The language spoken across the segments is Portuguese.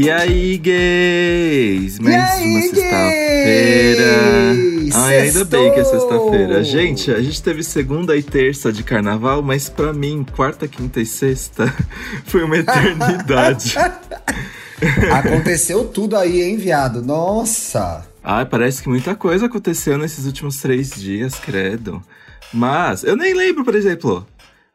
E aí, gays? Mais E aí, uma sexta-feira. Ai, ainda bem que é sexta-feira. Gente, a gente teve segunda e terça de carnaval, mas pra mim, quarta, quinta e sexta foi uma eternidade. Aconteceu tudo aí, hein, viado? Nossa! Ai, parece que muita coisa aconteceu nesses últimos três dias, credo. Mas, eu nem lembro, por exemplo.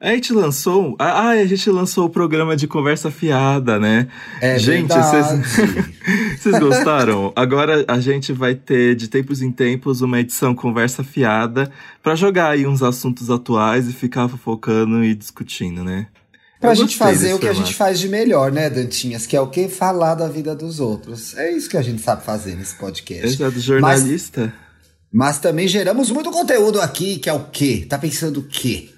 A gente lançou. Ah, a gente lançou o programa de conversa fiada, né? É gente, vocês gostaram? Agora a gente vai ter, de tempos em tempos, uma edição conversa fiada pra jogar aí uns assuntos atuais e ficar fofocando e discutindo, né? Pra Eu gente fazer o que a gente faz de melhor, né, Dantinhas? Que é o que? Falar da vida dos outros. É isso que a gente sabe fazer nesse podcast. Exato, jornalista. Mas também geramos muito conteúdo aqui, que é o quê? Tá pensando o quê?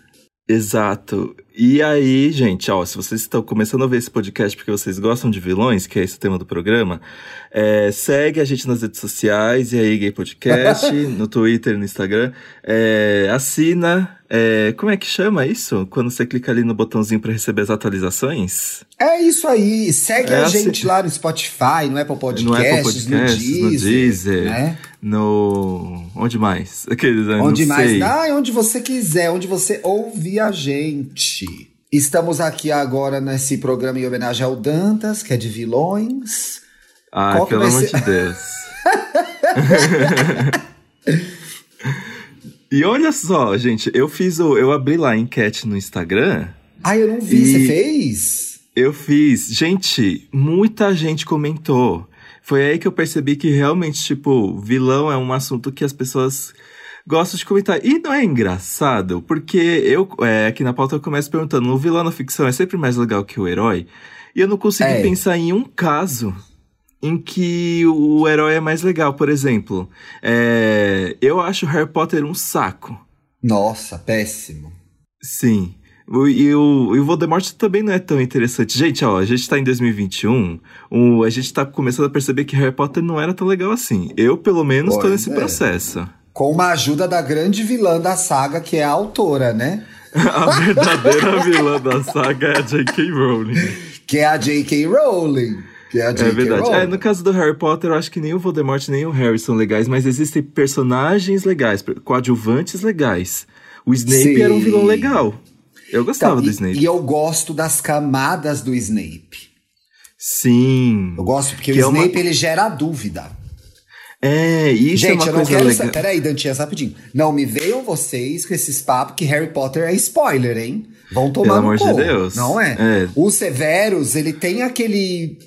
Exato. E aí, gente, ó, se vocês estão começando a ver esse podcast porque vocês gostam de vilões, que é esse o tema do programa, é, segue a gente nas redes sociais, e aí, Gay Podcast, no Twitter, no Instagram. É, assina. É, como é que chama isso? Quando você clica ali no botãozinho para receber as atualizações? É isso aí. Segue É a assim- gente lá no Spotify, no Apple Podcasts, no Apple Podcasts, no Deezer, né? no. Onde mais? Aqueles? Onde mais? sei. Ah, onde você quiser, onde você ouvir a gente. Estamos aqui agora nesse programa em homenagem ao Dantas, que é de vilões. Que pelo amor ser- de Deus. e olha só, gente, eu fiz o. Eu abri lá a enquete no Instagram. Ah, eu não vi, E- você fez? Eu fiz. Gente, muita gente comentou. Foi aí que eu percebi que realmente, tipo, vilão é um assunto que as pessoas gostam de comentar. E não é engraçado, porque eu, é, aqui na pauta eu começo perguntando: o vilão na ficção é sempre mais legal que o herói? E eu não consegui É. pensar em um caso em que o herói é mais legal. Por exemplo, é, eu acho Harry Potter um saco. Nossa, péssimo. Sim. E o, e o Voldemort também não é tão interessante. Gente, ó, a gente tá em 2021, o, a gente tá começando a perceber que Harry Potter não era tão legal assim. Eu, pelo menos, tô Pois nesse é. processo. Com uma ajuda da grande vilã da saga, que é a autora, né? A verdadeira vilã da saga é a J.K. Rowling. Que é a J.K. Rowling. Que é a. É verdade. É, no caso do Harry Potter, eu acho que nem o Voldemort nem o Harry são legais, mas existem personagens legais, coadjuvantes legais. O Snape Sim. era um vilão legal. Eu gostava Então, do Snape. E eu gosto das camadas do Snape. Sim. Eu gosto porque Que o é uma- Snape ele gera dúvida. É, isso é Gente, uma eu não coisa quero. legal. Peraí, Dantinhas, rapidinho. Não me venham vocês com esses papos que Harry Potter é spoiler, hein? Vão tomar Pelo no amor de Deus. Não é? É. O Severus, ele tem aquele.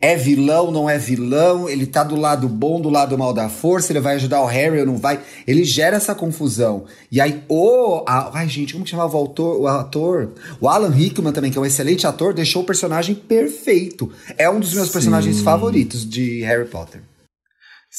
É vilão, não é vilão, ele tá do lado bom, do lado mal da força, ele vai ajudar o Harry ou não vai. Ele gera essa confusão. E aí, o. a- ai, gente, como que chamava o autor? O ator? O Alan Rickman também, que é um excelente ator, deixou o personagem perfeito. É um dos meus Sim. personagens favoritos de Harry Potter.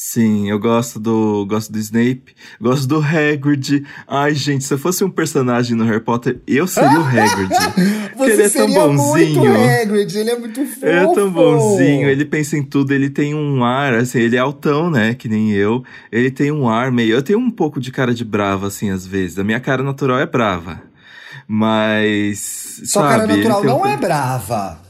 Sim, eu gosto do gosto do Snape, gosto do Hagrid. Ai, gente, se eu fosse um personagem no Harry Potter, eu seria o Hagrid. Porque ele é tão seria bonzinho. muito Hagrid, ele é muito fofo. Ele é tão bonzinho, ele pensa em tudo, ele tem um ar, assim, ele é altão, né, que nem eu. Ele tem um ar meio... Eu tenho um pouco de cara de brava, assim, às vezes. A minha cara natural é brava. Mas, Sua sabe, cara natural um não é brava.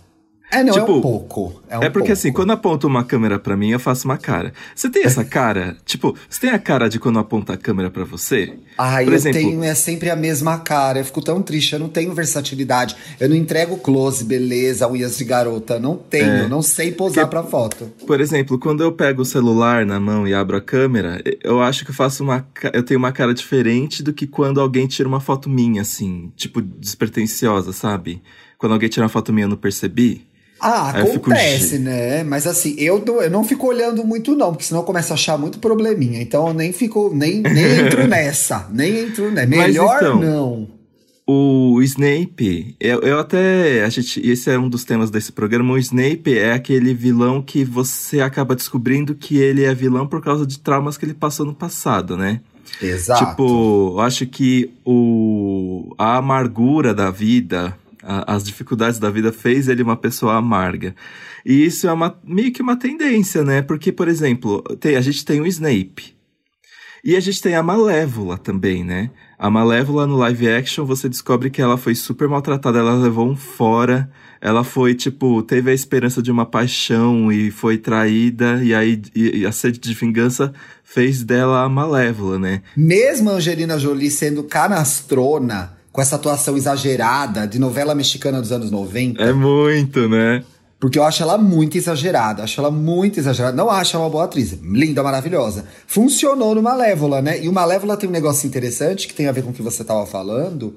É, não, é Tipo, um pouco. É, um É porque assim, pouco. quando aponta uma câmera pra mim, eu faço uma cara. Você tem essa cara? tipo, você tem a cara de quando aponta a câmera pra você? Por eu exemplo- tenho é sempre a mesma cara. Eu fico tão triste, eu não tenho versatilidade. Eu não entrego close, beleza, unhas de garota. Não tenho, É. não sei posar Que- pra foto. Por exemplo, quando eu pego o celular na mão e abro a câmera, eu acho que eu faço uma. Eu tenho uma cara diferente do que quando alguém tira uma foto minha, assim, tipo, despretensiosa, sabe? Quando alguém tira uma foto minha, eu não percebi. Ah, Aí fico, acontece, "Gi". né? Mas assim, eu não, eu não fico olhando muito, não, porque senão eu começo a achar muito probleminha. Então eu nem fico, nem, nem entro nessa. Nem entro nessa. Melhor então, não. O Snape, eu, eu até. A gente, esse é um dos temas desse programa. O Snape é aquele vilão que você acaba descobrindo que ele é vilão por causa de traumas que ele passou no passado, né? Exato. Tipo, eu acho que o, a amargura da vida, a- as dificuldades da vida fez ele uma pessoa amarga. E isso é uma, meio que uma tendência, né? Porque, por exemplo, tem, a gente tem o Snape. E a gente tem a Malévola também, né? A Malévola no live action, você descobre que ela foi super maltratada, ela levou um fora. Ela foi, tipo, teve a esperança de uma paixão e foi traída, e aí e, a sede de vingança fez dela a Malévola, né? Mesmo Angelina Jolie sendo canastrona, com essa atuação exagerada de novela mexicana dos anos 90. É muito, né? Porque eu acho ela muito exagerada, acho ela muito exagerada. Não acho ela uma boa atriz, linda, maravilhosa. Funcionou no Malévola, né? E o Malévola tem um negócio interessante que tem a ver com o que você estava falando,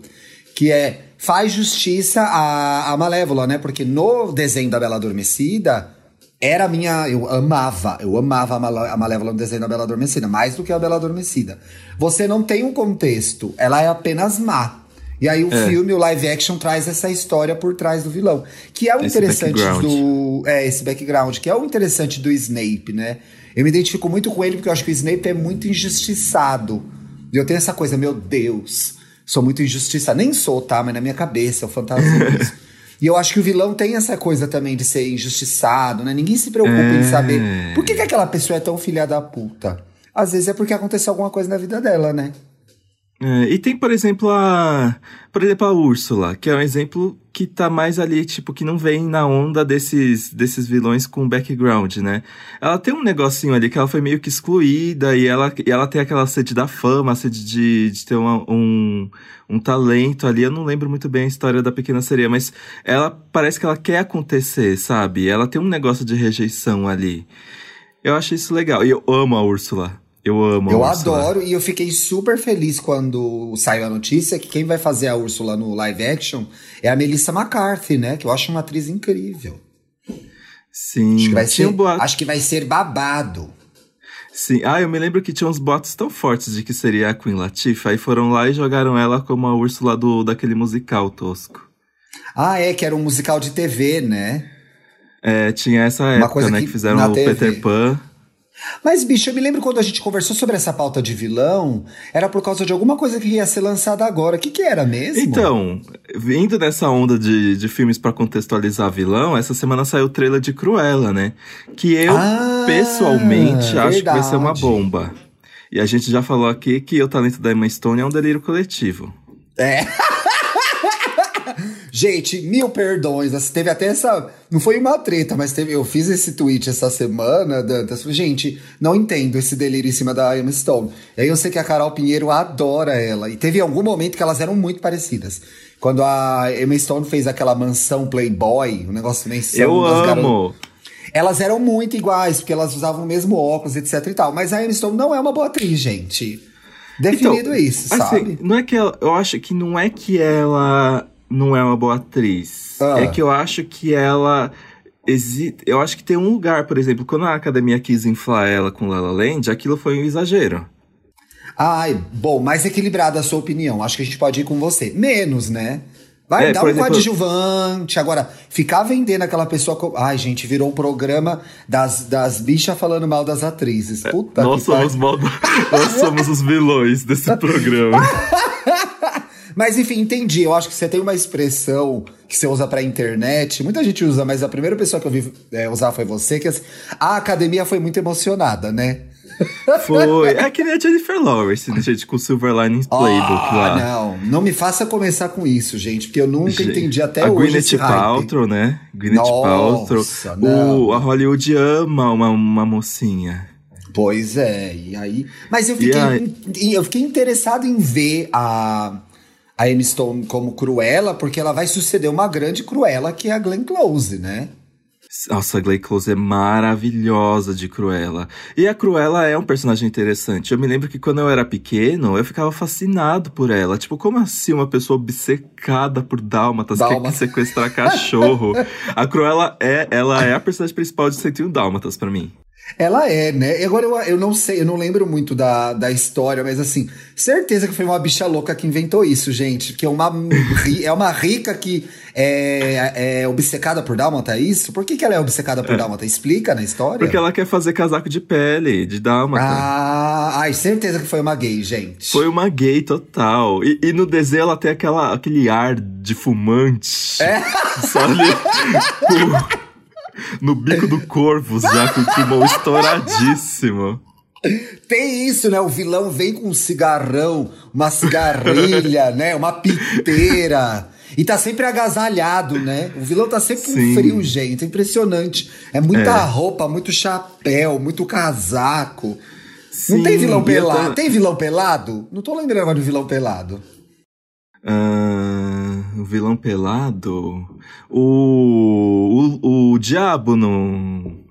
que é faz justiça à, à Malévola, né? Porque no desenho da Bela Adormecida era a minha. Eu amava, eu amava a Malévola no desenho da Bela Adormecida, mais do que a Bela Adormecida. Você não tem um contexto, ela é apenas má. E aí o é. filme, o live action, traz essa história por trás do vilão. Que é o esse interessante do. É, esse background, que é o interessante do Snape, né? Eu me identifico muito com ele porque eu acho que o Snape é muito injustiçado. E eu tenho essa coisa, meu Deus, sou muito injustiçado. Nem sou, tá? Mas na minha cabeça, eu fantasio E eu acho que o vilão tem essa coisa também de ser injustiçado, né? Ninguém se preocupa é. em saber por que, que aquela pessoa é tão filha da puta. Às vezes é porque aconteceu alguma coisa na vida dela, né? É, e tem, por exemplo, a. Por exemplo, a Úrsula, que é um exemplo que tá mais ali, tipo, que não vem na onda desses, desses vilões com background, né? Ela tem um negocinho ali que ela foi meio que excluída e ela, e ela tem aquela sede da fama, sede de, de ter uma, um, um talento ali. Eu não lembro muito bem a história da Pequena Sereia, mas ela parece que ela quer acontecer, sabe? Ela tem um negócio de rejeição ali. Eu acho isso legal. E eu amo a Úrsula. Eu amo Eu a Úrsula. adoro e eu fiquei super feliz quando saiu a notícia que quem vai fazer a Úrsula no live action é a Melissa McCarthy, né? Que eu acho uma atriz incrível. Sim. Acho que vai, ser, um acho que vai ser babado. Sim. Ah, eu me lembro que tinha uns boatos tão fortes de que seria a Queen Latifah. Aí foram lá e jogaram ela como a Úrsula do, daquele musical tosco. Ah, é, que era um musical de TV, né? É, tinha essa época, né? Que, que fizeram o TV. Peter Pan. Mas, bicho, eu me lembro quando a gente conversou sobre essa pauta de vilão, era por causa de alguma coisa que ia ser lançada agora. O que, que era mesmo? Então, vindo dessa onda de, de filmes para contextualizar vilão, essa semana saiu o trailer de Cruella, né? Que eu, ah, pessoalmente, verdade. acho que vai ser uma bomba. E a gente já falou aqui que o talento da Emma Stone é um delírio coletivo. É. Gente, mil perdões. Teve até essa. Não foi uma treta, mas teve, eu fiz esse tweet essa semana, Dantas. Gente, não entendo esse delírio em cima da Emma Stone. E aí eu sei que a Carol Pinheiro adora ela. E teve algum momento que elas eram muito parecidas. Quando a Emma Stone fez aquela mansão Playboy, um negócio meio Eu amo! Elas eram muito iguais, porque elas usavam o mesmo óculos, etc e tal. Mas a Emma Stone não é uma boa atriz, gente. Definido então, isso, assim, sabe? Não é que ela, eu acho que não é que ela não é uma boa atriz. Ah. É que eu acho que ela. Exi... Eu acho que tem um lugar, por exemplo, quando a academia quis inflar ela com La La Land, aquilo foi um exagero. Ai, bom, mais equilibrada a sua opinião. Acho que a gente pode ir com você. Menos, né? Vai é, dar um exemplo... coadjuvante. Agora, ficar vendendo aquela pessoa. Com... Ai, gente, virou um programa das, das bichas falando mal das atrizes. É, Puta é, nós somos mal... Nós somos os vilões desse programa. Mas enfim, entendi. Eu acho que você tem uma expressão que você usa pra internet. Muita gente usa, mas a primeira pessoa que eu vi é, usar foi você, que assim, a academia foi muito emocionada, né? Foi. É que nem a Jennifer Lawrence, né, gente, com o Silver Linings Playbook oh, lá. Não, não me faça começar com isso, gente, porque eu nunca gente, entendi até a hoje. Gwyneth Paltrow, né? Gwyneth Paltrow. O, a Hollywood ama uma, uma mocinha. Pois é, e aí. Mas eu fiquei, aí... eu fiquei interessado em ver a a Amy Stone como Cruella, porque ela vai suceder uma grande Cruella, que é a Glenn Close, né? Nossa, a Glenn Close é maravilhosa de Cruella. E a Cruella é um personagem interessante. Eu me lembro que quando eu era pequeno, eu ficava fascinado por ela. Tipo, como assim uma pessoa obcecada por dálmatas Dálmata. quer sequestrar cachorro? a Cruella é, ela é a personagem principal de 101 Dálmatas para mim. Ela é, né? E agora eu, eu não sei, eu não lembro muito da, da história, mas assim, certeza que foi uma bicha louca que inventou isso, gente. Que é uma, é uma rica que é, é obcecada por Dálmata, é isso? Por que, que ela é obcecada por é. Dálmata? Explica na história? Porque ela quer fazer casaco de pele, de Dálmata. Ah, ai, certeza que foi uma gay, gente. Foi uma gay total. E, e no desenho ela tem aquela, aquele ar de fumante. É? Sabe? no bico do corvo, já com o pulmão estouradíssimo. Tem isso, né? O vilão vem com um cigarrão, uma cigarrilha, né? Uma piteira. E tá sempre agasalhado, né? O vilão tá sempre com Sim. frio, gente. É impressionante. É muita É. roupa, muito chapéu, muito casaco. Sim, Não tem vilão pelado? Tem vilão pelado? Não tô lembrando agora do vilão pelado. Ah, o vilão pelado. O, o, o diabo no,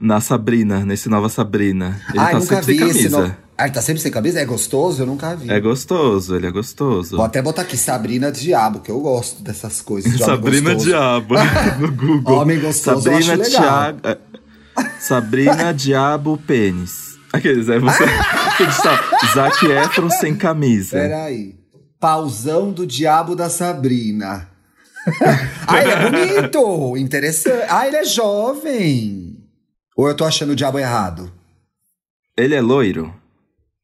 na Sabrina, nesse nova Sabrina. Ele Ai, tá nunca vi esse. No... Ah, ele tá sempre sem camisa? É gostoso? Eu nunca vi. É gostoso, ele é gostoso. Vou até botar aqui Sabrina Diabo, que eu gosto dessas coisas. de Sabrina gostoso. Diabo no Google. Homem gostoso, eu Sabrina legal. Tiago. é, Sabrina Diabo Pênis. Aqueles, é você. Zac Efron sem camisa. Peraí. Pausão do Diabo da Sabrina. ah, ele é bonito! Interessante. Ah, ele é jovem. Ou eu tô achando o diabo errado? Ele é loiro?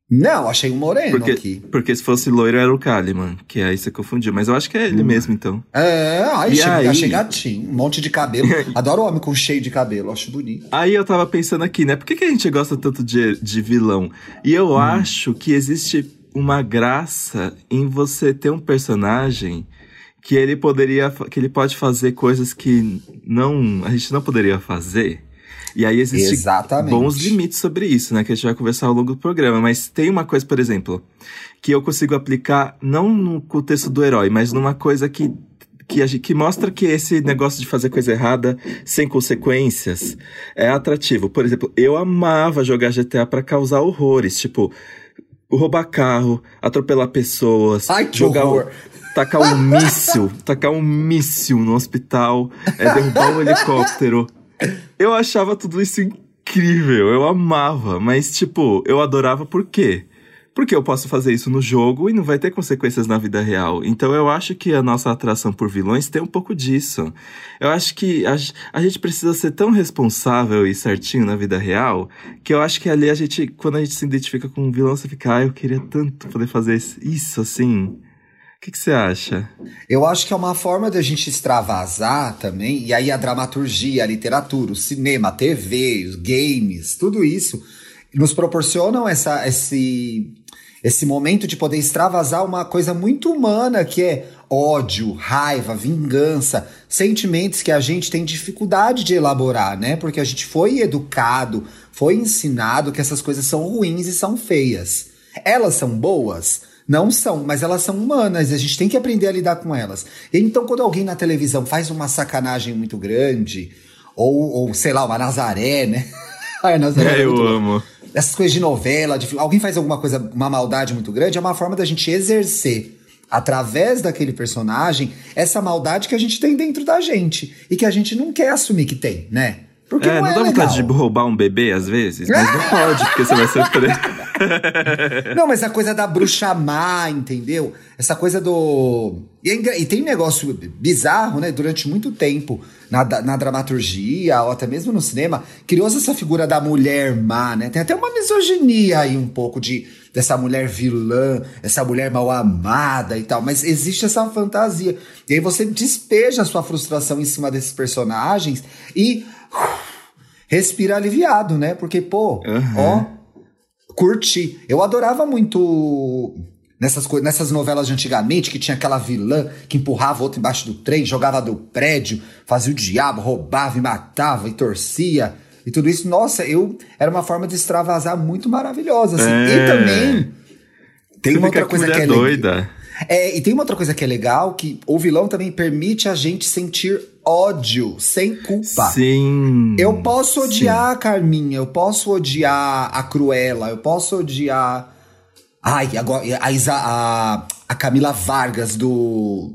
Não, achei um moreno Porque, aqui. porque se fosse loiro era o Kaliman, que aí você confundiu. Mas eu acho que é ele mesmo, então. É, ai, E achei, aí? achei gatinho. Um monte de cabelo. Adoro homem com cheio de cabelo, acho bonito. Aí eu tava pensando aqui, né? Por que, que a gente gosta tanto de, de vilão? E eu acho que existe uma graça em você ter um personagem que ele poderia, que ele pode fazer coisas que não, a gente não poderia fazer. E aí existem Exatamente. bons limites sobre isso, né? Que a gente vai conversar ao longo do programa. Mas tem uma coisa, por exemplo, que eu consigo aplicar não no contexto do herói, mas numa coisa que que, a gente, que mostra que esse negócio de fazer coisa errada sem consequências é atrativo. Por exemplo, eu amava jogar GTA pra causar horrores, tipo roubar carro, atropelar pessoas, Ai, jogar horror. tacar um míssil, tacar um míssil no hospital, é, derrubar um helicóptero. Eu achava tudo isso incrível, eu amava, mas tipo, eu adorava por quê? Porque eu posso fazer isso no jogo e não vai ter consequências na vida real. Então eu acho que a nossa atração por vilões tem um pouco disso. Eu acho que a, a gente precisa ser tão responsável e certinho na vida real que eu acho que ali a gente, quando a gente se identifica com um vilão, você fica, ah, eu queria tanto poder fazer isso assim. O que, você acha? Eu acho que é uma forma da gente extravasar também, e aí a dramaturgia, a literatura, o cinema, a TV, os games, tudo isso nos proporcionam essa, esse, esse momento de poder extravasar uma coisa muito humana que é ódio, raiva, vingança, sentimentos que a gente tem dificuldade de elaborar, né? Porque a gente foi educado, foi ensinado que essas coisas são ruins e são feias. Elas são boas? Não são, mas elas são humanas e a gente tem que aprender a lidar com elas. Então, quando alguém na televisão faz uma sacanagem muito grande, ou, ou sei lá, uma Nazaré, né? Ai, Nazaré é É, eu amo. Essas coisas de novela, de alguém faz alguma coisa, uma maldade muito grande, é uma forma da gente exercer através daquele personagem essa maldade que a gente tem dentro da gente e que a gente não quer assumir que tem, né? Porque é, não, não, é dá legal. vontade de roubar um bebê às vezes? Mas não pode, porque você vai ser preso. Não, mas a coisa da bruxa má, entendeu? Essa coisa do. E, é e tem um negócio bizarro, né? Durante muito tempo, na, na dramaturgia, ou até mesmo no cinema, criou-se essa figura da mulher má, né? Tem até uma misoginia aí um pouco de dessa mulher vilã, essa mulher mal amada e tal. Mas existe essa fantasia. E aí você despeja a sua frustração em cima desses personagens e. Respira aliviado, né? Porque, pô, Aham. ó, curti. Eu adorava muito nessas, nessas novelas de antigamente, que tinha aquela vilã que empurrava outro embaixo do trem, jogava do prédio, fazia o diabo, roubava e matava e torcia. E tudo isso, nossa, eu era uma forma de extravasar muito maravilhosa. assim. É. E também tem você uma outra coisa que é legal. doida. É, e tem uma outra coisa que é legal, que o vilão também permite a gente sentir ódio sem culpa. Sim. Eu posso Sim. odiar a Carminha, eu posso odiar a Cruella, eu posso odiar. Ai, agora a, Isa, a, a Camila Vargas do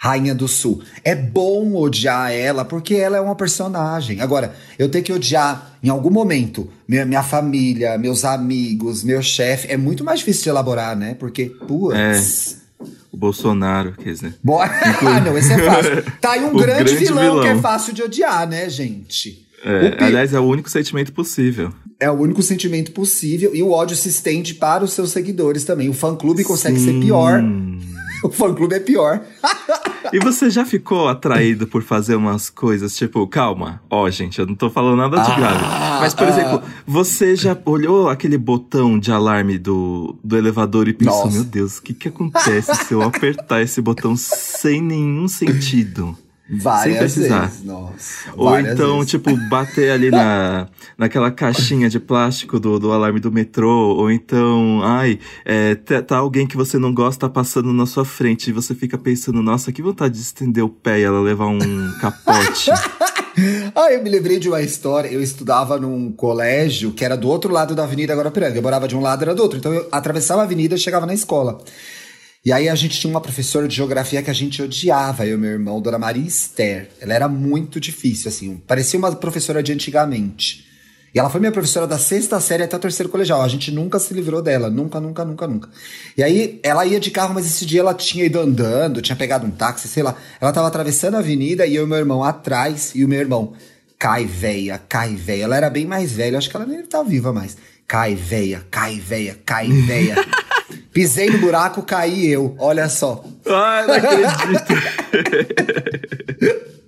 Rainha do Sul. É bom odiar ela porque ela é uma personagem. Agora, eu tenho que odiar em algum momento minha, minha família, meus amigos, meu chefe. É muito mais difícil de elaborar, né? Porque, putz. O Bolsonaro, quer dizer. Bo- ah, não, esse é fácil. Tá aí um grande, grande vilão, que é vilão. fácil de odiar, né, gente? É, O pi- aliás, é o único sentimento possível. É o único sentimento possível e o ódio se estende para os seus seguidores também. O fã-clube consegue ser Sim. pior o fã-clube é pior. E você já ficou atraído por fazer umas coisas, tipo, calma, ó, gente, eu não tô falando nada de Ah, grave. Mas, por ah. exemplo, você já olhou aquele botão de alarme do, do elevador e pensou, Nossa. meu Deus, o que que acontece se eu apertar esse botão sem nenhum sentido? Várias precisar. vezes. Nossa. Ou então, vezes. tipo, bater ali na, naquela caixinha de plástico do, do alarme do metrô. Ou então, ai, é, tá, tá alguém que você não gosta passando na sua frente e você fica pensando, nossa, que vontade de estender o pé e ela levar um capote. Ah, eu me lembrei de uma história. Eu estudava num colégio que era do outro lado da Avenida Guarapiranga. Eu morava de um lado, era do outro. Então eu atravessava a avenida e chegava na escola. E aí a gente tinha uma professora de geografia que a gente odiava, eu e meu irmão, Dona Maria Esther. Ela era muito difícil, assim. Parecia uma professora de antigamente. E ela foi minha professora da sexta série até o terceiro colegial. A gente nunca se livrou dela. Nunca, nunca, nunca, nunca. E aí ela ia de carro, mas esse dia ela tinha ido andando, tinha pegado um táxi, sei lá. Ela tava atravessando a avenida e eu e meu irmão atrás. E o meu irmão, cai véia, cai véia. Ela era bem mais velha, acho que ela nem tá viva mais. Cai véia, cai véia, cai véia. Pisei no buraco, caí eu. Olha só. ai, não acredito.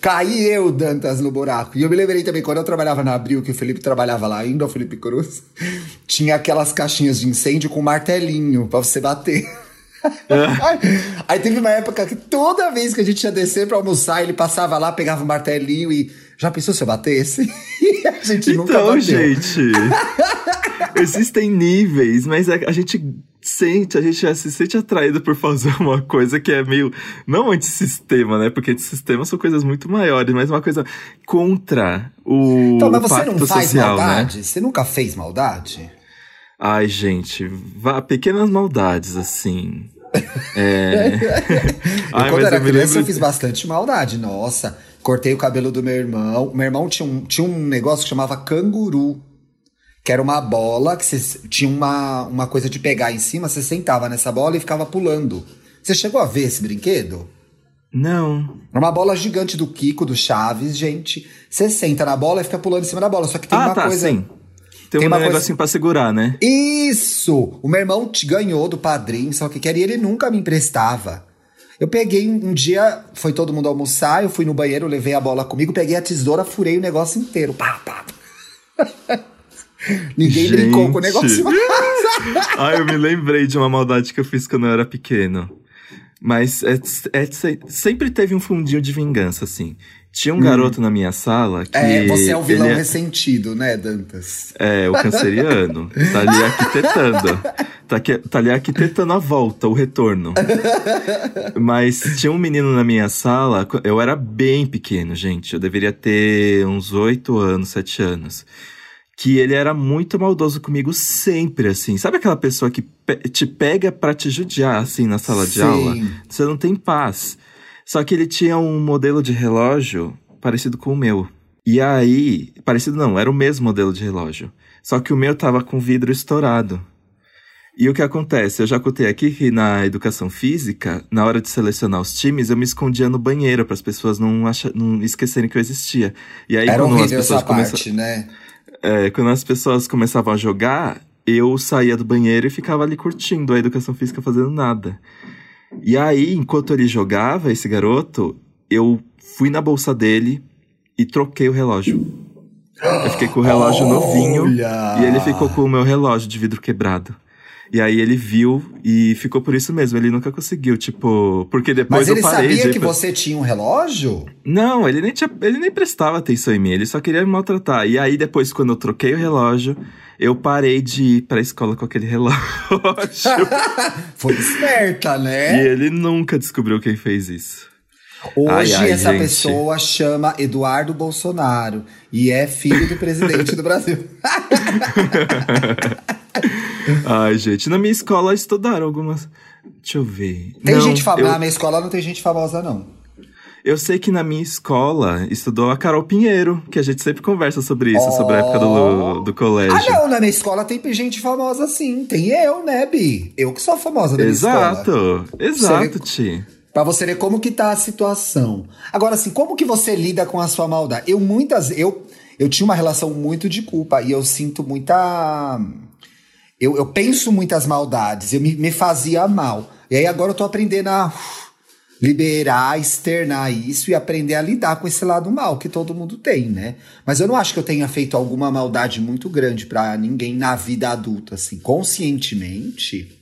Caí eu, Dantas, no buraco. E eu me lembrei também, quando eu trabalhava na Abril, que o Felipe trabalhava lá ainda, o Felipe Cruz, tinha aquelas caixinhas de incêndio com martelinho pra você bater. Aí teve uma época que toda vez que a gente ia descer pra almoçar, ele passava lá, pegava o martelinho e. Já pensou se eu batesse? E a gente nunca Então, bateu. gente, existem níveis, mas a, a gente sente, a gente se sente atraído por fazer uma coisa que é meio, não antissistema, né? Porque antissistema são coisas muito maiores, mas uma coisa contra o Então, mas você não faz social, né? maldade? Você nunca fez maldade? Ai, gente, vá, pequenas maldades, assim. É. Eu, Ai, quando mas era eu criança, lembro eu fiz bastante maldade. Nossa, cortei o cabelo do meu irmão. Meu irmão tinha um, tinha um negócio que chamava canguru. Que era uma bola que você, tinha uma, uma coisa de pegar em cima, você sentava nessa bola e ficava pulando. Você chegou a ver esse brinquedo? Não. Era uma bola gigante do Kiko, do Chaves, gente. Você senta na bola e fica pulando em cima da bola. Só que tem ah, uma tá, coisa. sim. Tem, tem um uma coisa- negocinho pra segurar, né? Isso! O meu irmão te ganhou do padrinho, só que queria, ele nunca me emprestava. Eu peguei um dia, foi todo mundo almoçar, eu fui no banheiro, levei a bola comigo, peguei a tesoura, furei o negócio inteiro. Pá, pá. Ninguém Gente. brincou com o negócio. Ah, eu me lembrei de uma maldade que eu fiz quando eu era pequeno. Mas é, é- se- sempre teve um fundinho de vingança, assim. Tinha um garoto na minha sala que. Hum. É, você é o vilão é, ressentido, né, Dantas? é, o canceriano. Tá ali arquitetando. Tá, aqui- tá ali arquitetando a volta, o retorno. Mas tinha um menino na minha sala, eu era bem pequeno, gente. Eu deveria ter uns oito anos, sete anos. Que ele era muito maldoso comigo sempre, assim. Sabe aquela pessoa que pe- te pega pra te judiar, assim, na sala de Sim. aula? Você não tem paz. Só que ele tinha um modelo de relógio parecido com o meu. E aí, parecido não, era o mesmo modelo de relógio. Só que o meu tava com vidro estourado. E o que acontece? Eu já contei aqui que na educação física, na hora de selecionar os times, eu me escondia no banheiro para as pessoas não, acha, não esquecerem que eu existia. E aí, Era quando as pessoas parte, né? é, quando as pessoas começavam a jogar, eu saía do banheiro e ficava ali curtindo a educação física fazendo nada. E aí, enquanto ele jogava, esse garoto, eu fui na bolsa dele e troquei o relógio. Eu fiquei com o relógio novinho Olha! e ele ficou com o meu relógio de vidro quebrado. E aí ele viu e ficou por isso mesmo. Ele nunca conseguiu, tipo. Porque depois Mas ele eu parei sabia de. que você tinha um relógio? Não, ele nem, tinha, ele nem prestava atenção em mim, ele só queria me maltratar. E aí, depois, quando eu troquei o relógio, eu parei de ir pra escola com aquele relógio. Foi esperta, e né? ele nunca descobriu quem fez isso. Hoje Ai, ai, essa gente. pessoa chama Eduardo Bolsonaro e é filho do presidente do Brasil. Ai, gente, na minha escola estudaram algumas. Deixa eu ver. Tem Não, gente famosa. eu- Na minha escola não tem gente famosa, não. Eu sei que na minha escola estudou a Carol Pinheiro, que a gente sempre conversa sobre isso, sobre a época do, do colégio. Ah, não, na minha escola tem gente famosa sim. Tem eu, né, Bi? Eu que sou famosa da minha escola. Exato, exato, Ti. Pra você ver como que tá a situação. Agora, assim, como que você lida com a sua maldade? Eu muitas... Eu, eu tinha uma relação muito de culpa e eu sinto muita... Eu, eu penso muitas maldades, eu me, me fazia mal. E aí agora eu tô aprendendo a liberar, externar isso e aprender a lidar com esse lado mal que todo mundo tem, né? Mas eu não acho que eu tenha feito alguma maldade muito grande para ninguém na vida adulta, assim, conscientemente.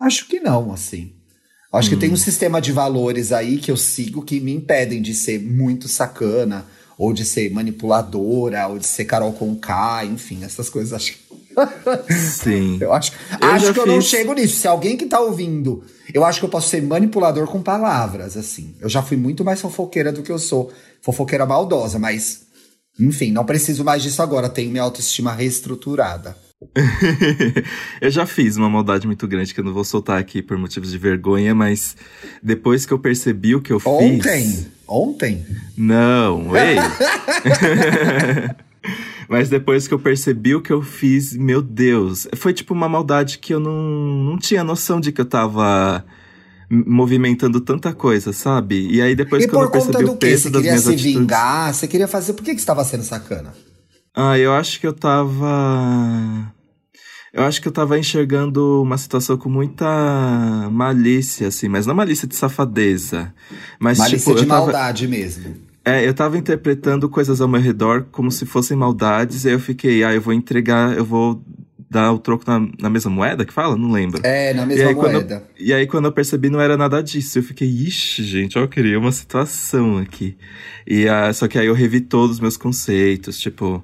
Acho que não, assim. Acho hum. que tem um sistema de valores aí que eu sigo que me impedem de ser muito sacana, ou de ser manipuladora, ou de ser Carol com K, enfim, essas coisas acho que Sim. Eu acho, eu acho que eu não chego nisso. Se alguém que tá ouvindo, eu acho que eu posso ser manipulador com palavras, assim. Eu já fui muito mais fofoqueira do que eu sou. Fofoqueira maldosa, mas. Enfim, não preciso mais disso agora. Tenho minha autoestima reestruturada. eu já fiz uma maldade muito grande que eu não vou soltar aqui por motivos de vergonha, mas depois que eu percebi o que eu Ontem. fiz. Ontem? Ontem? Não, ei! Mas depois que eu percebi o que eu fiz, meu Deus, foi tipo uma maldade que eu não, não tinha noção de que eu tava movimentando tanta coisa, sabe? E aí depois e que eu percebi o peso das minhas atitudes... Você queria se vingar? Você queria fazer... Por que, que você estava sendo sacana? Ah, eu acho que eu tava... Eu acho que eu tava enxergando uma situação com muita malícia, assim, mas não malícia de safadeza. Mas, malícia tipo, de tava... maldade mesmo. É, eu tava interpretando coisas ao meu redor como se fossem maldades, e aí eu fiquei, ah, eu vou entregar, eu vou dar o troco na, na mesma moeda que fala? Não lembro. É, na mesma e moeda. Eu, e aí quando eu percebi não era nada disso, eu fiquei, ixi, gente, eu criei uma situação aqui. E uh, só que aí eu revi todos os meus conceitos, tipo,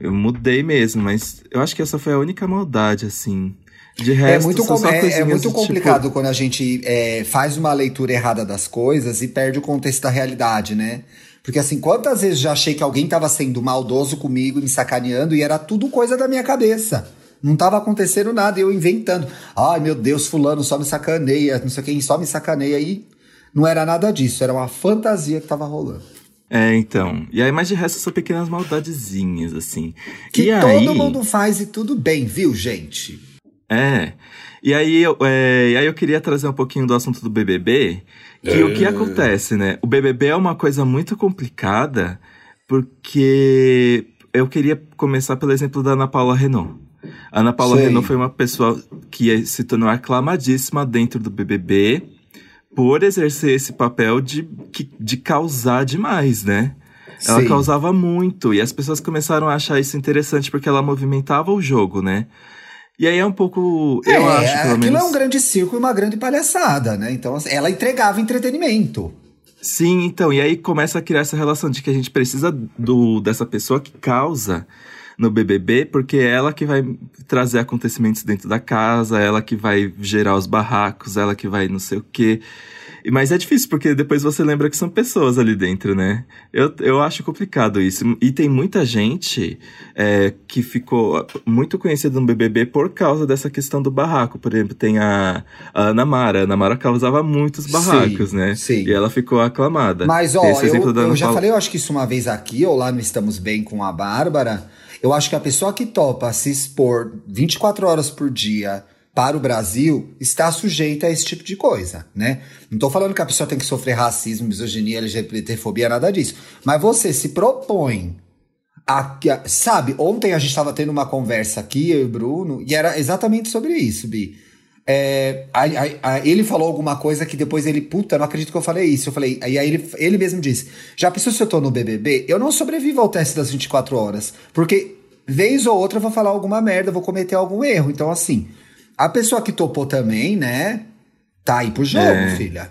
eu mudei mesmo, mas eu acho que essa foi a única maldade, assim. De é resto, é muito, com, é, é, muito complicado tipo... quando a gente é, faz uma leitura errada das coisas e perde o contexto da realidade, né? Porque assim, quantas vezes já achei que alguém tava sendo maldoso comigo, me sacaneando, e era tudo coisa da minha cabeça. Não tava acontecendo nada, eu inventando. Ai, meu Deus, fulano só me sacaneia, não sei quem só me sacaneia. E não era nada disso, era uma fantasia que tava rolando. É, então. E aí, mas de resto, são pequenas maldadezinhas, assim. Que e todo aí... mundo faz e tudo bem, viu, gente? É. E aí, eu, é, e aí eu queria trazer um pouquinho do assunto do BBB, que é. o que acontece, né? O BBB é uma coisa muito complicada, porque eu queria começar pelo exemplo da Ana Paula Renault. A Ana Paula Sei. Renault foi uma pessoa que se tornou aclamadíssima dentro do BBB por exercer esse papel de, de causar demais, né? Ela Sim. causava muito e as pessoas começaram a achar isso interessante porque ela movimentava o jogo, né? E aí é um pouco. É, eu acho, pelo aquilo menos. é um grande circo e uma grande palhaçada, né? Então, assim, ela entregava entretenimento. Sim, então, e aí começa a criar essa relação de que a gente precisa do, dessa pessoa que causa no BBB, porque é ela que vai trazer acontecimentos dentro da casa, ela que vai gerar os barracos, ela que vai não sei o quê. Mas é difícil, porque depois você lembra que são pessoas ali dentro, né? Eu, eu acho complicado isso. E tem muita gente é, que ficou muito conhecida no BBB por causa dessa questão do barraco. Por exemplo, tem a, a Ana Mara. A Ana Mara causava muitos barracos, sim, né? Sim. E ela ficou aclamada. Mas, ó, eu, eu já falei, eu acho que isso uma vez aqui, ou lá no Estamos Bem com a Bárbara. Eu acho que a pessoa que topa se expor 24 horas por dia para o Brasil está sujeita a esse tipo de coisa, né? Não estou falando que a pessoa tem que sofrer racismo, misoginia, LGBTfobia, nada disso. Mas você se propõe a, sabe, ontem a gente estava tendo uma conversa aqui, eu e o Bruno, e era exatamente sobre isso, Bi. É, a, a, a, ele falou alguma coisa que depois ele, puta, não acredito que eu falei isso. Eu falei, e aí ele, ele mesmo disse: já pensou se eu tô no BBB? Eu não sobrevivo ao teste das 24 horas, porque vez ou outra eu vou falar alguma merda, vou cometer algum erro. Então, assim, a pessoa que topou também, né? Tá aí pro jogo, é. filha.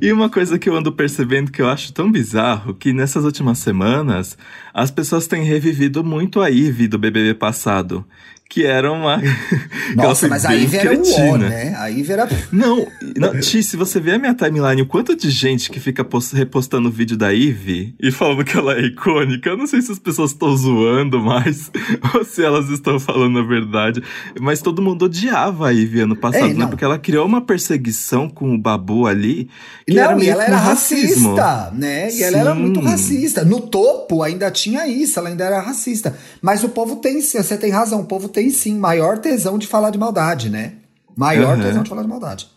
E uma coisa que eu ando percebendo que eu acho tão bizarro, que nessas últimas semanas, as pessoas têm revivido muito a Ivy do BBB passado que era uma. Nossa, mas a Ivy era o ó, né? A Ivy era. Não, não Ti, se você ver a minha timeline, o quanto de gente que fica post, repostando o vídeo da Ivy e falando que ela é icônica, eu não sei se as pessoas estão zoando mais ou se elas estão falando a verdade. Mas todo mundo odiava a Ivy ano passado, Ei, né? Porque ela criou uma perseguição com o Babu ali. Que não, era e ela era racismo. racista, né? E Sim. ela era muito racista. No topo ainda tinha isso, ela ainda era racista. Mas o povo tem, você tem razão, o povo tem sim maior tesão de falar de maldade, né? Maior uhum. tesão de falar de maldade.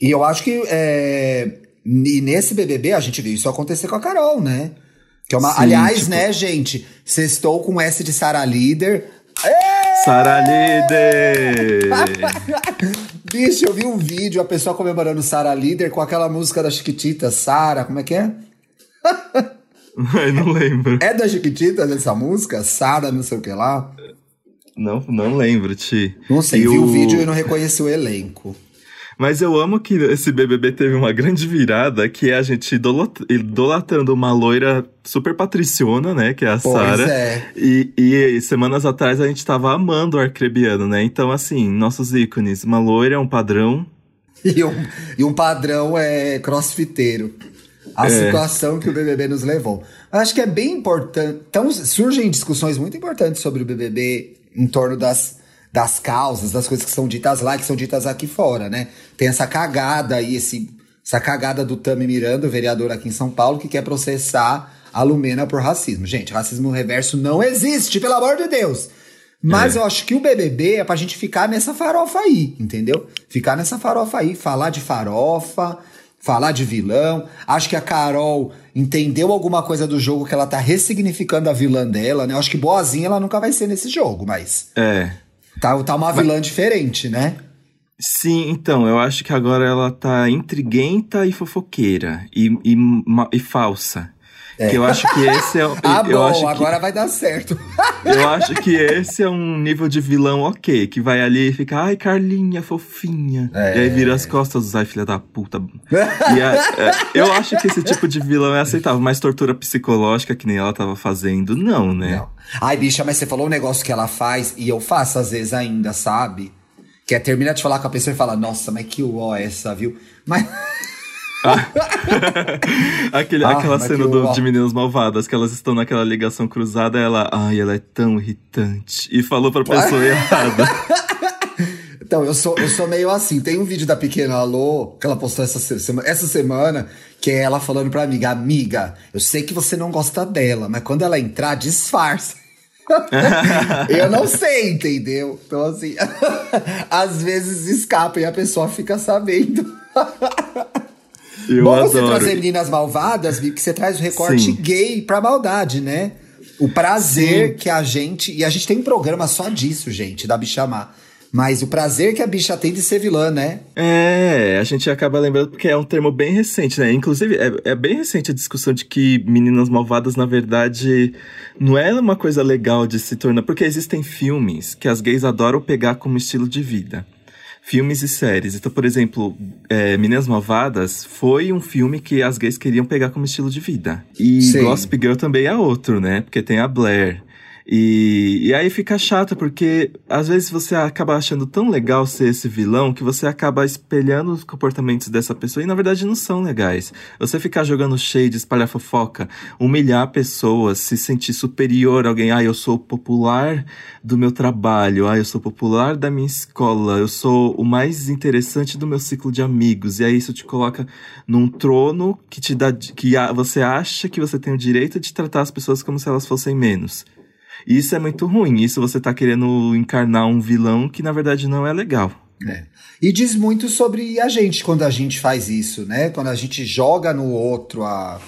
E eu acho que é, e nesse BBB a gente viu isso acontecer com a Carol, né? Que é uma, sim, aliás, tipo... né, gente? Sextou com S de Sara Líder. Sara Líder! Bicho, eu vi um vídeo, a pessoa comemorando Sara Líder com aquela música da Chiquitita, Sara, como é que é? Eu não lembro. É da Chiquitita essa música? Sara, não sei o que lá. Não, não lembro, Ti. Não sei, e vi o... o vídeo e não reconheci o elenco. Mas eu amo que esse BBB teve uma grande virada, que é a gente idolatrando uma loira super patriciona, né? Que é a Sara. É. E, e, semanas atrás a gente tava amando o Arcrebiano, né? Então, assim, nossos ícones. Uma loira é um padrão. E um, e um padrão é crossfiteiro. A é. situação que o BBB nos levou. Acho que é bem importante. Então, surgem discussões muito importantes sobre o BBB em torno das das causas, das coisas que são ditas lá, que são ditas aqui fora, né? Tem essa cagada aí, esse, essa cagada do Tami Miranda, vereador aqui em São Paulo, que quer processar a Lumena por racismo. Gente, racismo reverso não existe, pelo amor de Deus! Mas é. eu acho que o BBB é pra gente ficar nessa farofa aí, entendeu? Ficar nessa farofa aí, falar de farofa, falar de vilão. Acho que a Carol entendeu alguma coisa do jogo que ela tá ressignificando a vilã dela, né? Eu acho que boazinha ela nunca vai ser nesse jogo, mas. É. Tá, tá uma vilã Mas... diferente, né? Sim, então, eu acho que agora ela tá intriguenta e fofoqueira e, e, e falsa. É. Que eu acho que esse é. ah, eu bom, acho agora que, vai dar certo. eu acho que esse é um nível de vilão ok, que vai ali e fica, ai, Carlinha, fofinha. É. E aí vira as costas, ai, filha da puta. e a, é, eu acho que esse tipo de vilão é aceitável, mas tortura psicológica, que nem ela tava fazendo, não, né? Não. Ai, bicha, mas você falou um negócio que ela faz, e eu faço às vezes ainda, sabe? Que é termina de falar com a pessoa e fala, nossa, mas que uó essa, viu? Mas. Aquele, ah, aquela cena do, de Meninas Malvadas, que elas estão naquela ligação cruzada, ela, ai, ela é tão irritante. E falou pra pessoa errada. Então, eu sou, eu sou meio assim. Tem um vídeo da pequena Alô, que ela postou essa, semana, essa semana, que é ela falando pra amiga, amiga, eu sei que você não gosta dela, mas quando ela entrar, disfarça. eu não sei, entendeu? Então, assim, às vezes escapa e a pessoa fica sabendo. Eu Bom adoro. você trazer meninas malvadas, que você traz o recorte Sim. gay pra maldade, né? O prazer Sim. que a gente. E a gente tem um programa só disso, gente, da Bichamar. Mas o prazer que a bicha tem de ser vilã, né? É, a gente acaba lembrando porque é um termo bem recente, né? Inclusive, é, é bem recente a discussão de que meninas malvadas, na verdade, não é uma coisa legal de se tornar. Porque existem filmes que as gays adoram pegar como estilo de vida filmes e séries. Então, por exemplo, é, Meninas Malvadas foi um filme que as gays queriam pegar como estilo de vida. E Sim. Gossip Girl também é outro, né? Porque tem a Blair. E, e aí fica chato, porque às vezes você acaba achando tão legal ser esse vilão que você acaba espelhando os comportamentos dessa pessoa e na verdade não são legais. Você ficar jogando shade, espalhar fofoca, humilhar pessoas, se sentir superior a alguém. Ah, eu sou popular do meu trabalho, ah, eu sou popular da minha escola, eu sou o mais interessante do meu ciclo de amigos. E aí isso te coloca num trono que te dá. que você acha que você tem o direito de tratar as pessoas como se elas fossem menos. Isso é muito ruim. Isso você tá querendo encarnar um vilão que na verdade não é legal. É. E diz muito sobre a gente quando a gente faz isso, né? Quando a gente joga no outro a.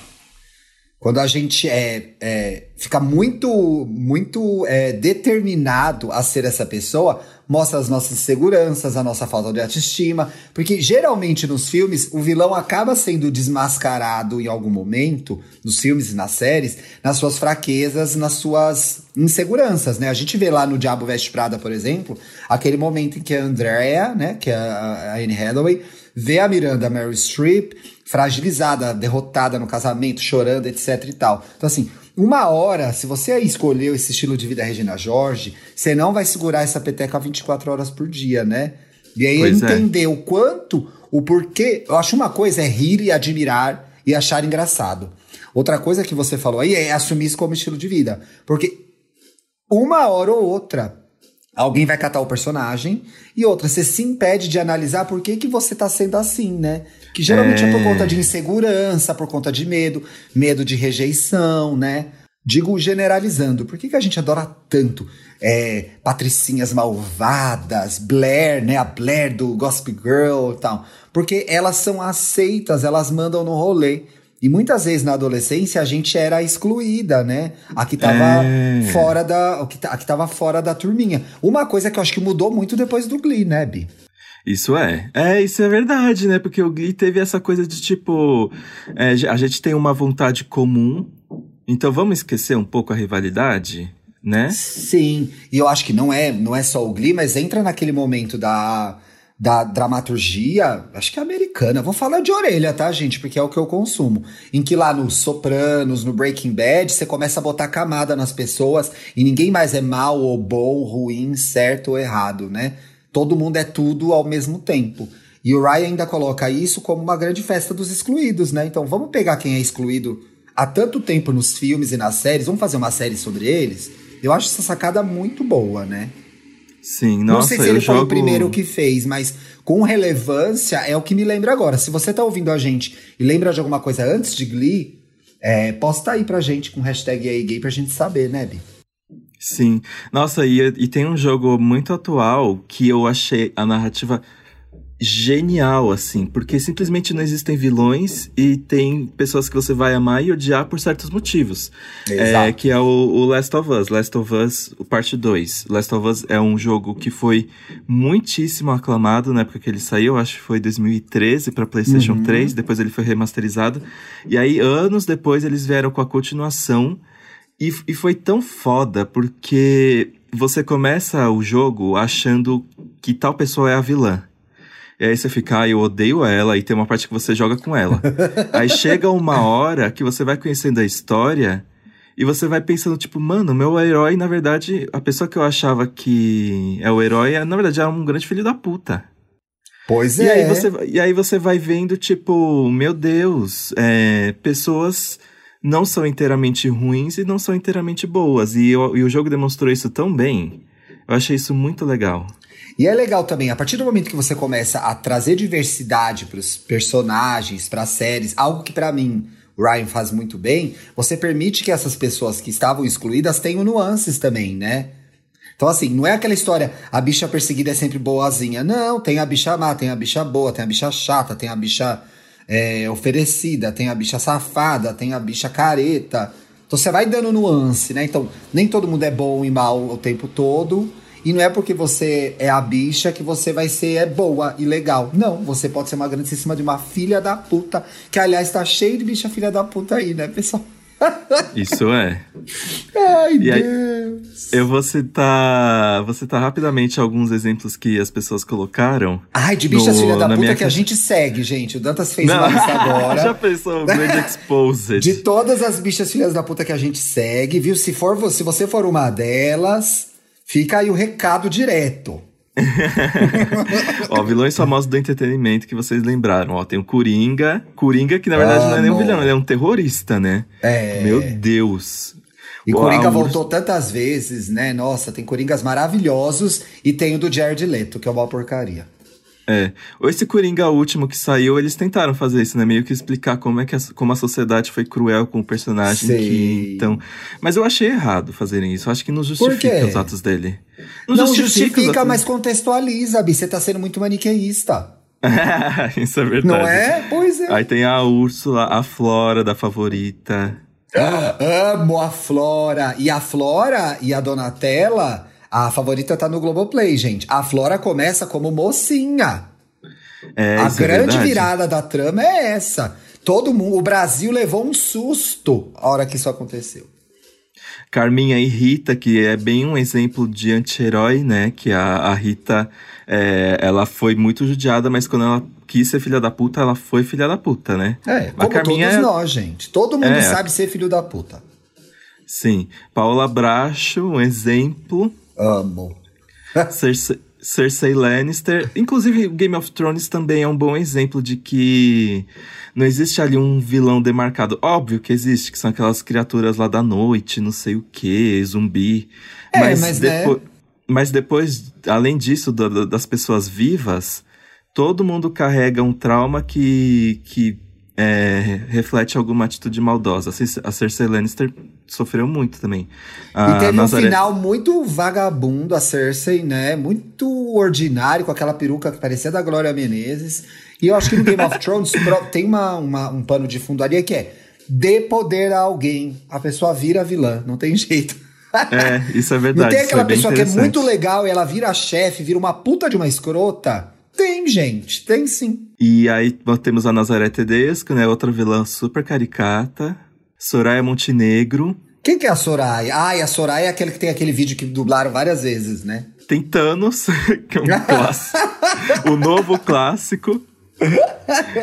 Quando a gente é, é fica muito, muito é, determinado a ser essa pessoa, mostra as nossas inseguranças, a nossa falta de autoestima, porque geralmente nos filmes o vilão acaba sendo desmascarado em algum momento, nos filmes e nas séries, nas suas fraquezas, nas suas inseguranças, né? A gente vê lá no Diabo Veste Prada, por exemplo, aquele momento em que a Andrea, né, que é a Anne Hathaway, vê a Miranda Mary Streep fragilizada, derrotada no casamento, chorando, etc e tal. Então assim, uma hora, se você escolheu esse estilo de vida Regina Jorge, você não vai segurar essa peteca 24 horas por dia, né? E aí pois é. entender é. o quanto, o porquê. Eu acho uma coisa é rir e admirar e achar engraçado. Outra coisa que você falou aí é assumir isso como estilo de vida. Porque uma hora ou outra, alguém vai catar o personagem e outra, você se impede de analisar por que, que você tá sendo assim, né? Que geralmente é... é por conta de insegurança, por conta de medo, medo de rejeição, né? Digo generalizando, por que, que a gente adora tanto é, patricinhas malvadas, Blair, né? A Blair do Gossip Girl e tal. Porque elas são aceitas, elas mandam no rolê. E muitas vezes na adolescência a gente era excluída, né? A que tava é. fora da. A que tava fora da turminha. Uma coisa que eu acho que mudou muito depois do Glee, né, Bi? Isso é. É, isso é verdade, né? Porque o Glee teve essa coisa de tipo. É, a gente tem uma vontade comum, então vamos esquecer um pouco a rivalidade, né? Sim. E eu acho que não é, não é só o Glee, mas entra naquele momento da, da dramaturgia, acho que é americana. Vou falar de orelha, tá, gente? Porque é o que eu consumo. Em que lá nos Sopranos, no Breaking Bad, você começa a botar camada nas pessoas e ninguém mais é mal ou bom, ruim, certo ou errado, né? Todo mundo é tudo ao mesmo tempo. E o Ryan ainda coloca isso como uma grande festa dos excluídos, né? Então vamos pegar quem é excluído há tanto tempo nos filmes e nas séries, vamos fazer uma série sobre eles. Eu acho essa sacada muito boa, né? Sim, nossa, Não sei se ele jogo... foi o primeiro que fez, mas com relevância é o que me lembra agora. Se você tá ouvindo a gente e lembra de alguma coisa antes de Glee, é, posta aí pra gente com hashtag aí gay pra gente saber, né, Bi? Sim. Nossa, e, e tem um jogo muito atual que eu achei a narrativa genial, assim, porque simplesmente não existem vilões e tem pessoas que você vai amar e odiar por certos motivos. É, que é o, o, Last of Us, Last of Us, parte 2. Last of Us é um jogo que foi muitíssimo aclamado na época que ele saiu, acho que foi 2013 para PlayStation uhum. 3, depois ele foi remasterizado. E aí, anos depois, eles vieram com a continuação e, e foi tão foda porque você começa o jogo achando que tal pessoa é a vilã. E aí você fica, ah, eu odeio ela, e tem uma parte que você joga com ela. aí chega uma hora que você vai conhecendo a história e você vai pensando, tipo, mano, meu herói, na verdade, a pessoa que eu achava que é o herói, na verdade, é um grande filho da puta. Pois e é. Aí você, e aí você vai vendo, tipo, meu Deus, é, pessoas não são inteiramente ruins e não são inteiramente boas. E, eu, e o jogo demonstrou isso tão bem. Eu achei isso muito legal. E é legal também, a partir do momento que você começa a trazer diversidade para os personagens, para as séries, algo que para mim o Ryan faz muito bem, você permite que essas pessoas que estavam excluídas tenham nuances também, né? Então, assim, não é aquela história, a bicha perseguida é sempre boazinha. Não, tem a bicha má, tem a bicha boa, tem a bicha chata, tem a bicha é, oferecida, tem a bicha safada, tem a bicha careta. Então você vai dando nuance, né? Então, nem todo mundo é bom e mal o tempo todo. E não é porque você é a bicha que você vai ser é boa e legal. Não, você pode ser uma grandíssima de uma filha da puta. Que, aliás, tá cheio de bicha filha da puta aí, né, pessoal? Isso é. Ai, E Deus. aí, eu vou citar, vou citar rapidamente alguns exemplos que as pessoas colocaram. Ai, de bichas filha da puta minha que a gente segue, gente. O Dantas fez uma lista agora. Já pensou, o Grande Exposed. De todas as bichas filhas da puta que a gente segue, viu? Se, for, se você for uma delas, fica aí o recado direto. Ó, vilões famosos do entretenimento que vocês lembraram. Ó, tem o Coringa. Coringa, que na verdade não é nem um vilão, ele é um terrorista, né? É. Meu Deus. E Uau, Coringa voltou tantas vezes, né? Nossa, tem Coringas maravilhosos e tem o do Jared Leto, que é uma porcaria. É. Esse Coringa último que saiu, eles tentaram fazer isso, né? Meio que explicar como é que a, como a sociedade foi cruel com o personagem. Sei. Que, então, mas eu achei errado fazerem isso. Eu acho que não justifica os atos dele. Não, os justifica, atos- mas contextualiza, Bi. Você tá sendo muito maniqueísta. isso é verdade. Não é? Pois é. Aí tem a Úrsula, a Flora da favorita. Amo a Flora. E a Flora e a Donatella, a favorita tá no Globoplay, gente. A Flora começa como mocinha. É, a é grande verdade. virada da trama é essa. Todo mundo, o Brasil levou um susto a hora que isso aconteceu. Carminha e Rita, que é bem um exemplo de anti-herói, né? Que a, a Rita, é, ela foi muito judiada, mas quando ela quis ser filha da puta, ela foi filha da puta, né? É, A como Carminha todos é- nós, gente. Todo mundo É. sabe ser filho da puta. Sim. Paola Bracho, um exemplo. Amo. Cersei, Cersei Lannister. Inclusive, Game of Thrones também é um bom exemplo de que não existe ali um vilão demarcado. Óbvio que existe, que são aquelas criaturas lá da noite, não sei o que, zumbi. É, mas, né? depo- mas depois, além disso, da- da- das pessoas vivas, todo mundo carrega um trauma que, que é, reflete alguma atitude maldosa. A Cer- A Cersei Lannister sofreu muito também. E A teve Nazaré- um final muito vagabundo, a Cersei, né? Muito ordinário, com aquela peruca que parecia da Glória Menezes. E eu acho que no Game of Thrones tem uma, uma- um pano de fundo ali que é dê poder a alguém. A pessoa vira vilã, não tem jeito. É, isso é Não verdade. tem isso aquela é pessoa que é muito legal e ela vira chefe, vira uma puta de uma escrota. Tem, gente, tem sim. E aí nós temos a Nazaré Tedesco, né? Outra vilã super caricata. Soraya Montenegro. Quem que é a Soraya? Ai, a Soraya é aquele que tem aquele vídeo que dublaram várias vezes, né? Tem Thanos, que é um clássico. o novo clássico.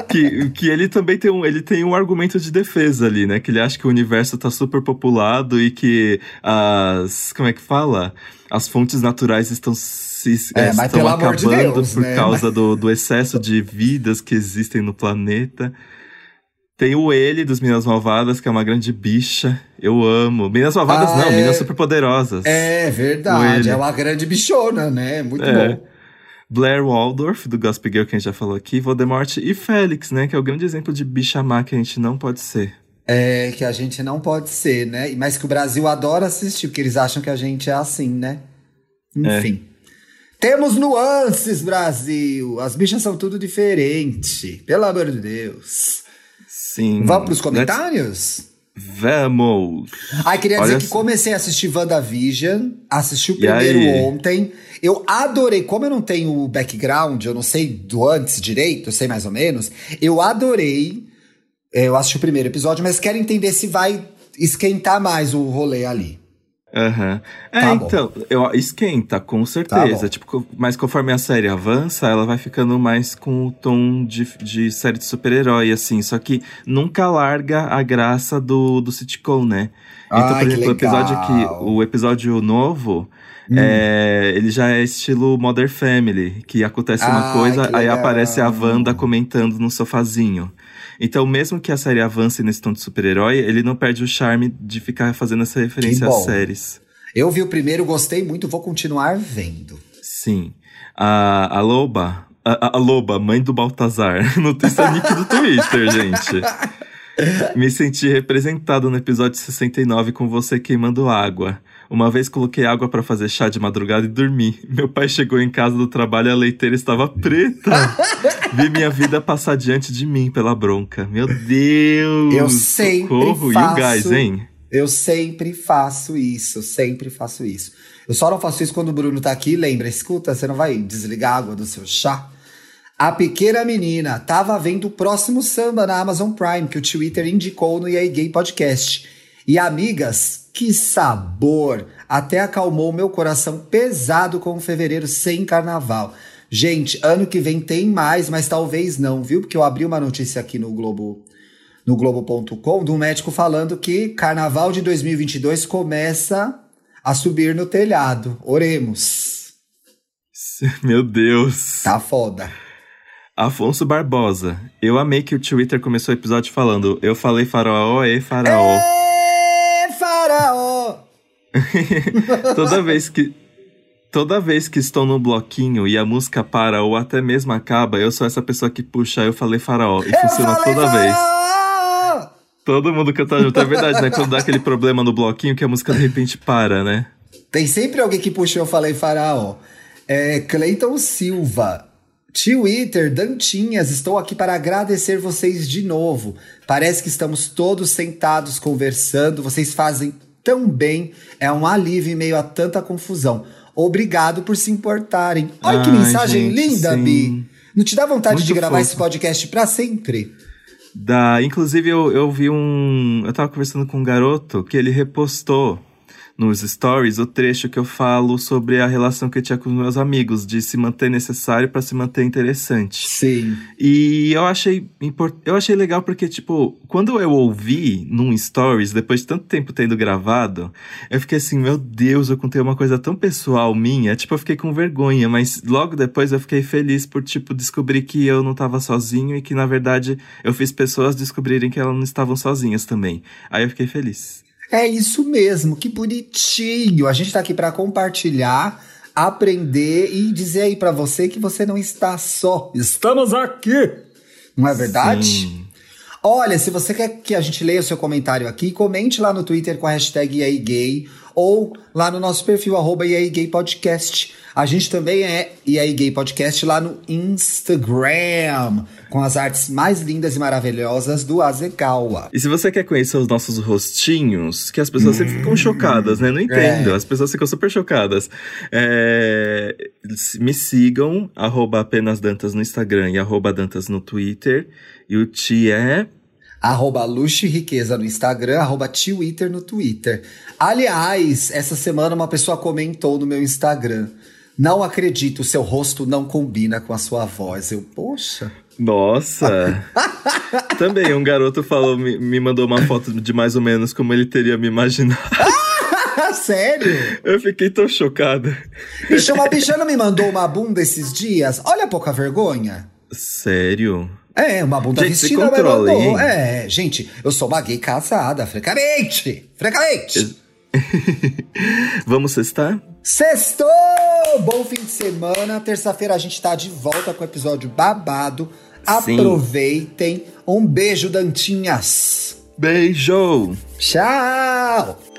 que, que ele também tem um, ele tem um argumento de defesa ali, né? Que ele acha que o universo tá super populado e que as. Como é que fala? As fontes naturais estão se É, é, estão amor de acabando Deus, por né? causa do, do excesso de vidas que existem no planeta. Tem o ele dos Minas Malvadas, que é uma grande bicha. Eu amo. Minas Malvadas Ah, não, é. Minas Superpoderosas. É verdade, é uma grande bichona, né? Muito É. bom. Blair Waldorf, do Gossip Girl, que a gente já falou aqui, Voldemort e Félix, né? Que é o grande exemplo de bicha má que a gente não pode ser. É, que a gente não pode ser, né? Mas que o Brasil adora assistir, porque eles acham que a gente é assim, né? Enfim. Temos nuances, Brasil. As bichas são tudo diferente. Pelo amor de Deus. Sim. Vamos pros Let's- comentários? Vamos! Ai, queria Olha dizer que só. comecei a assistir WandaVision, assisti o primeiro ontem. Eu adorei, como eu não tenho o background, eu não sei do antes direito, eu sei mais ou menos. Eu adorei. é, Eu assisti o primeiro episódio, mas quero entender se vai esquentar mais o rolê ali. Aham. É, Tá então, eu, esquenta, com Tá certeza. bom. tipo, mas conforme a série avança, ela vai ficando mais com o tom de, de série de super-herói, assim. Só que nunca larga a graça do, do sitcom, né? Então, por exemplo, o episódio. Hum. aqui, o episódio novo, é, ele já é estilo Mother Family, que acontece uma Ai, coisa, que aí aparece a Wanda comentando no sofazinho. Então, mesmo que a série avance nesse tom de super-herói, ele não perde o charme de ficar fazendo essa referência às séries. Eu vi o primeiro, gostei muito, vou continuar vendo. Sim. A, a Loba. A, a- Loba, mãe do Baltazar. No é nick do Twitter, gente. Me senti representado no episódio 69 com você queimando água. Uma vez coloquei água pra fazer chá de madrugada e dormi. Meu pai chegou em casa do trabalho e a leiteira estava preta. Vi minha vida passar diante de mim pela bronca. Meu Deus! Eu sempre Socorro. E o faço- gás, hein? Eu sempre faço isso, sempre faço isso. Eu só não faço isso quando o Bruno tá aqui. Lembra, escuta, você não vai desligar a água do seu chá? A pequena menina tava vendo o próximo samba na Amazon Prime que o Twitter indicou no EA Gay Podcast. E amigas, que sabor! Até acalmou meu coração pesado com o fevereiro sem carnaval. Gente, ano que vem tem mais, mas talvez não, viu? Porque eu abri uma notícia aqui no Globo no Globo.com de um médico falando que carnaval de 2022 começa a subir no telhado. Oremos. Meu Deus. Tá foda. Afonso Barbosa. Eu amei que o Twitter começou o episódio falando Eu falei faraó e faraó. É, faraó! toda vez que toda vez que estou no bloquinho e a música para ou até mesmo acaba, eu sou essa pessoa que puxa Eu falei faraó e funciona falei toda vez. Todo mundo canta junto, é verdade, né? Quando dá aquele problema no bloquinho que a música de repente para, né? Tem sempre alguém que puxou, eu falei faraó. É, Cleiton Silva. Twitter, Dantinhas, estou aqui para agradecer vocês de novo. Parece que estamos todos sentados conversando, vocês fazem tão bem, é um alívio em meio a tanta confusão. Obrigado por se importarem. Olha que mensagem gente, linda, sim. Bi. Não te dá vontade Muito de gravar fofo. esse podcast para sempre? Da, inclusive, eu, eu vi um. Eu tava conversando com um garoto que ele repostou nos stories o trecho que eu falo sobre a relação que eu tinha com os meus amigos, de se manter necessário para se manter interessante. Sim. E eu achei import... eu achei legal porque, tipo, quando eu ouvi num stories, depois de tanto tempo tendo gravado, eu fiquei assim, meu Deus, eu contei uma coisa tão pessoal minha, tipo, eu fiquei com vergonha, mas logo depois eu fiquei feliz por, tipo, descobrir que eu não tava sozinho e que, na verdade, eu fiz pessoas descobrirem que elas não estavam sozinhas também. Aí eu fiquei feliz. É isso mesmo, que bonitinho. A gente tá aqui para compartilhar, aprender e dizer aí para você que você não está só. Estamos aqui. Não é verdade? Sim. Olha, se você quer que a gente leia o seu comentário aqui, comente lá no Twitter com a hashtag EAGay ou lá no nosso perfil, arroba e aí gay podcast. A gente também é E aí Gay Podcast lá no Instagram, com as artes mais lindas e maravilhosas do Azegawa. E se você quer conhecer os nossos rostinhos, que as pessoas sempre ficam chocadas, né? Não entendo, É. as pessoas ficam super chocadas. É, me sigam, arroba apenas Dantas no Instagram e arroba Dantas no Twitter. E o Ti é... Arroba Luxo e Riqueza no Instagram, arroba Twitter no Twitter. Aliás, essa semana uma pessoa comentou no meu Instagram. Não acredito, seu rosto não combina com a sua voz. Eu, poxa. Nossa! Também, um garoto falou, me, me mandou uma foto de mais ou menos como ele teria me imaginado. Sério? Eu fiquei tão chocada. Bicho, uma bicha não me mandou uma bunda esses dias? Olha a pouca vergonha. Sério? É, uma bunda Gente, se vestida mas controle, hein? É, gente, eu sou uma gay casada, francamente. Francamente. Vamos cestar? Sextou! Bom fim de semana. Terça-feira a gente tá de volta com o episódio babado. Sim. Aproveitem. Um beijo, Dantinhas. Beijo! Tchau!